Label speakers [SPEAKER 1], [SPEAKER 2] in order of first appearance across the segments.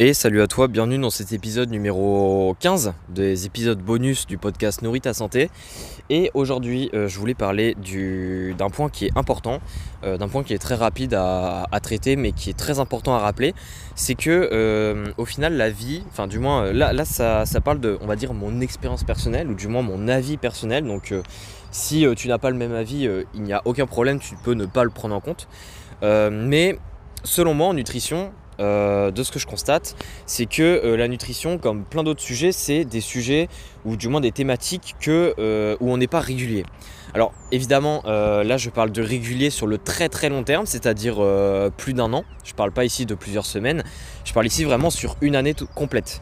[SPEAKER 1] Et salut à toi, bienvenue dans cet épisode numéro 15 des épisodes bonus du podcast Nourrit ta santé. Et aujourd'hui, euh, je voulais parler d'un point qui est important, euh, d'un point qui est très rapide à, traiter, mais qui est très important à rappeler. C'est que euh, au final, la vie, enfin du moins là, là ça, ça, parle de, on va dire, mon expérience personnelle, ou du moins mon avis personnel. Donc si tu n'as pas le même avis, il n'y a aucun problème, tu peux ne pas le prendre en compte. mais selon moi, en nutrition, euh, de ce que je constate, c'est que euh, la nutrition, comme plein d'autres sujets, c'est des sujets ou du moins des thématiques que, euh, où on n'est pas régulier. Alors évidemment, là je parle de régulier sur le très très long terme, c'est-à-dire plus d'un an. Je ne parle pas ici de plusieurs semaines. Je parle ici vraiment sur une année complète.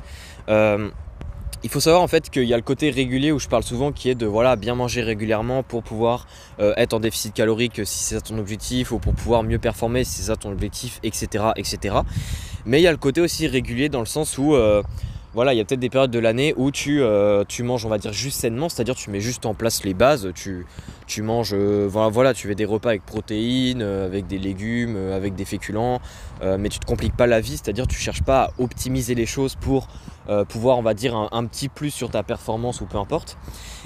[SPEAKER 1] Il faut savoir en fait qu'il y a le côté régulier où je parle souvent qui est de voilà bien manger régulièrement pour pouvoir être en déficit calorique si c'est ça ton objectif ou pour pouvoir mieux performer si c'est ça ton objectif etc etc. Mais il y a le côté aussi régulier dans le sens où voilà, il y a peut-être des périodes de l'année où tu, tu manges, on va dire, juste sainement, c'est-à-dire tu mets juste en place les bases, tu, tu manges, voilà, voilà, tu fais des repas avec protéines, avec des légumes, avec des féculents, mais tu te compliques pas la vie, c'est-à-dire tu cherches pas à optimiser les choses pour euh, pouvoir, on va dire, un, petit plus sur ta performance ou peu importe.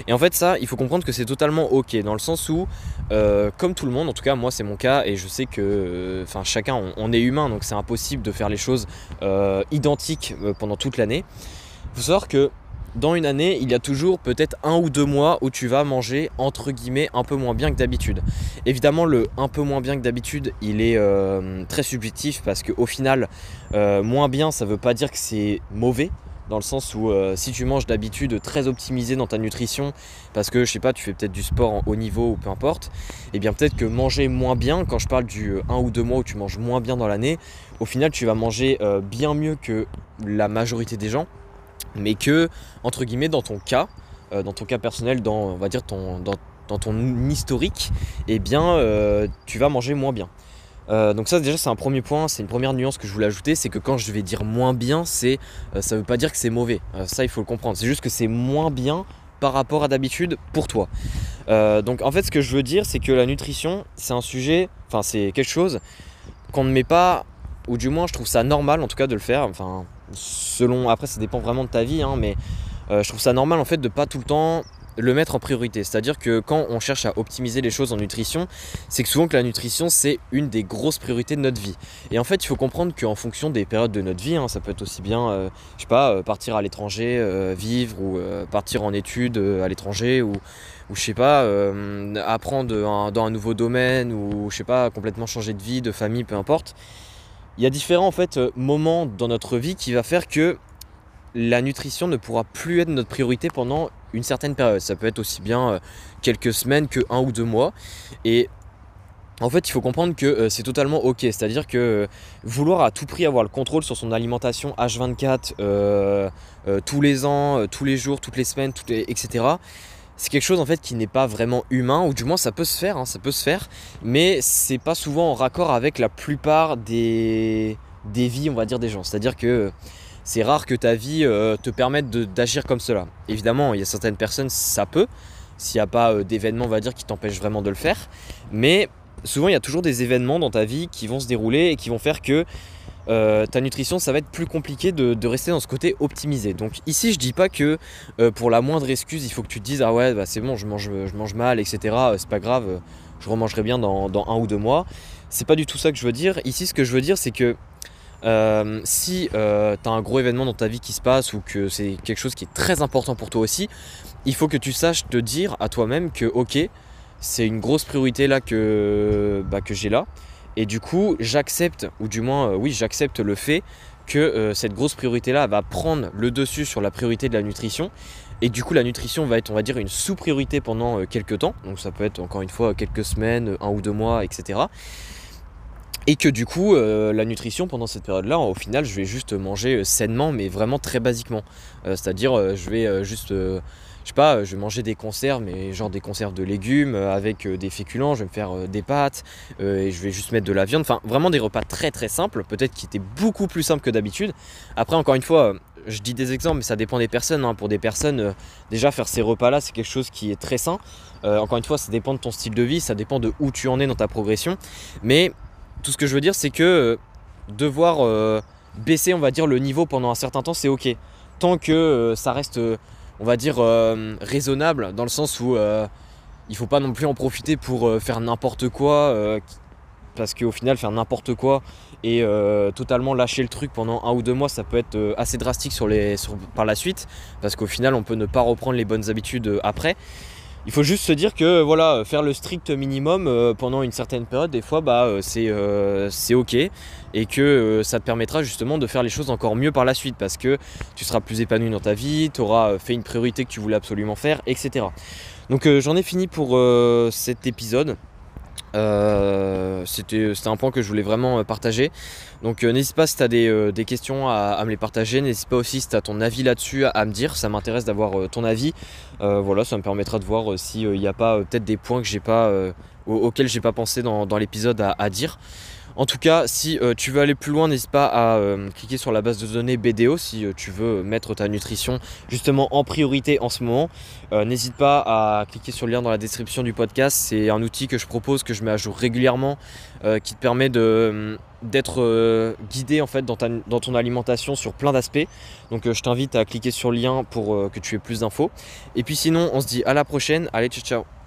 [SPEAKER 1] Et en fait, ça, il faut comprendre que c'est totalement ok, dans le sens où, euh, comme tout le monde, en tout cas, moi c'est mon cas, et je sais que, euh, chacun, on, est humain, donc c'est impossible de faire les choses identiques pendant toute l'année. Il faut savoir que dans une année, il y a toujours peut-être un ou deux mois où tu vas manger entre guillemets un peu moins bien que d'habitude. Évidemment, le un peu moins bien que d'habitude, il est très subjectif parce qu'au final, moins bien, ça ne veut pas dire que c'est mauvais dans le sens où euh, si tu manges d'habitude très optimisé dans ta nutrition, parce que je sais pas, tu fais peut-être du sport en haut niveau ou peu importe, et eh bien peut-être que manger moins bien, quand je parle du 1 euh, ou 2 mois où tu manges moins bien dans l'année, au final tu vas manger euh, bien mieux que la majorité des gens, mais que, entre guillemets, dans ton cas, dans ton cas personnel, dans, va dire, ton, dans, ton historique, eh bien tu vas manger moins bien. Euh, donc ça déjà c'est un premier point, c'est une première nuance que je voulais ajouter, c'est que quand je vais dire moins bien, c'est euh, ça veut pas dire que c'est mauvais. Euh, ça il faut le comprendre. C'est juste que c'est moins bien par rapport à d'habitude pour toi. donc en fait ce que je veux dire c'est que la nutrition c'est un sujet, enfin c'est quelque chose qu'on ne met pas, ou du moins je trouve ça normal en tout cas de le faire. Enfin selon, après ça dépend vraiment de ta vie, hein, mais je trouve ça normal en fait de pas tout le temps le mettre en priorité. C'est-à-dire que quand on cherche à optimiser les choses en nutrition, c'est que souvent que la nutrition c'est une des grosses priorités de notre vie. Et en fait, il faut comprendre qu'en fonction des périodes de notre vie, hein, ça peut être aussi bien, euh, je sais pas, euh, partir à l'étranger, euh, vivre ou partir en études à l'étranger ou, ou je sais pas, apprendre dans un nouveau domaine ou je sais pas, complètement changer de vie, de famille, peu importe. Il y a différents en fait moments dans notre vie qui va faire que la nutrition ne pourra plus être notre priorité pendant une certaine période. Ça peut être aussi bien euh, quelques semaines que un ou deux mois. Et en fait, il faut comprendre que euh, c'est totalement ok. C'est-à-dire que euh, vouloir à tout prix avoir le contrôle sur son alimentation H24 tous les ans, tous les jours, toutes les semaines, etc. C'est quelque chose en fait qui n'est pas vraiment humain, ou du moins ça peut se faire, hein, ça peut se faire, mais c'est pas souvent en raccord avec la plupart des, des vies, on va dire, des gens. C'est-à-dire que c'est rare que ta vie euh, te permette d'agir comme cela. Évidemment, il y a certaines personnes, ça peut, s'il n'y a pas euh, d'événements, on va dire, qui t'empêchent vraiment de le faire. Mais souvent, il y a toujours des événements dans ta vie qui vont se dérouler et qui vont faire que euh, ta nutrition, ça va être plus compliqué de, rester dans ce côté optimisé. Donc ici, je dis pas que pour la moindre excuse, il faut que tu te dises ah ouais, bah, c'est bon, je mange, mal, etc. c'est pas grave, je remangerai bien dans, un ou deux mois. C'est pas du tout ça que je veux dire. Ici, ce que je veux dire, c'est que euh, si euh, tu as un gros événement dans ta vie qui se passe ou que c'est quelque chose qui est très important pour toi aussi, il faut que tu saches te dire à toi-même que ok, c'est une grosse priorité là que, bah, que j'ai là. Et du coup, j'accepte, ou du moins, euh, oui, j'accepte le fait que cette grosse priorité là va prendre le dessus sur la priorité de la nutrition. Et du coup, la nutrition va être, on va dire, une sous-priorité pendant quelques temps. Donc ça peut être encore une fois quelques semaines, un ou deux mois, etc. Et que du coup, euh, la nutrition pendant cette période-là, au final, je vais juste manger euh, sainement, mais vraiment très basiquement. Euh, c'est-à-dire, je vais juste, je sais pas, je vais manger des conserves, mais genre des conserves de légumes avec des féculents, je vais me faire des pâtes, et je vais juste mettre de la viande. Enfin, vraiment des repas très très simples, peut-être qui étaient beaucoup plus simples que d'habitude. Après, encore une fois, je dis des exemples, mais ça dépend des personnes. Hein. Pour des personnes, déjà faire ces repas-là, c'est quelque chose qui est très sain. encore une fois, ça dépend de ton style de vie, ça dépend de où tu en es dans ta progression. Mais tout ce que je veux dire, c'est que euh, devoir euh, baisser, on va dire, le niveau pendant un certain temps, c'est ok. Tant que ça reste, on va dire, raisonnable, dans le sens où il faut pas non plus en profiter pour faire n'importe quoi, parce qu'au final, faire n'importe quoi et totalement lâcher le truc pendant un ou deux mois, ça peut être assez drastique par la suite, parce qu'au final, on peut ne pas reprendre les bonnes habitudes après. Il faut juste se dire que voilà, faire le strict minimum euh, pendant une certaine période, des fois, bah, euh, euh, c'est ok et que ça te permettra justement de faire les choses encore mieux par la suite parce que tu seras plus épanoui dans ta vie, tu auras fait une priorité que tu voulais absolument faire, etc. Donc j'en ai fini pour cet épisode. Euh, c'était un point que je voulais vraiment euh, partager. Donc euh, n'hésite pas si tu as des, questions à, me les partager. N'hésite pas aussi si tu as ton avis là-dessus à, me dire. Ça m'intéresse d'avoir ton avis. voilà, ça me permettra de voir s'il n'y a pas peut-être des points que j'ai pas, auxquels j'ai pas pensé dans, l'épisode à, dire. En tout cas, si euh, tu veux aller plus loin, n'hésite pas à euh, cliquer sur la base de données BDO si euh, tu veux mettre ta nutrition justement en priorité en ce moment. n'hésite pas à cliquer sur le lien dans la description du podcast. C'est un outil que je propose, que je mets à jour régulièrement, qui te permet d'être guidé en fait dans, dans, ton alimentation sur plein d'aspects. Donc je t'invite à cliquer sur le lien pour que tu aies plus d'infos. Et puis sinon, on se dit à la prochaine. Allez, ciao ciao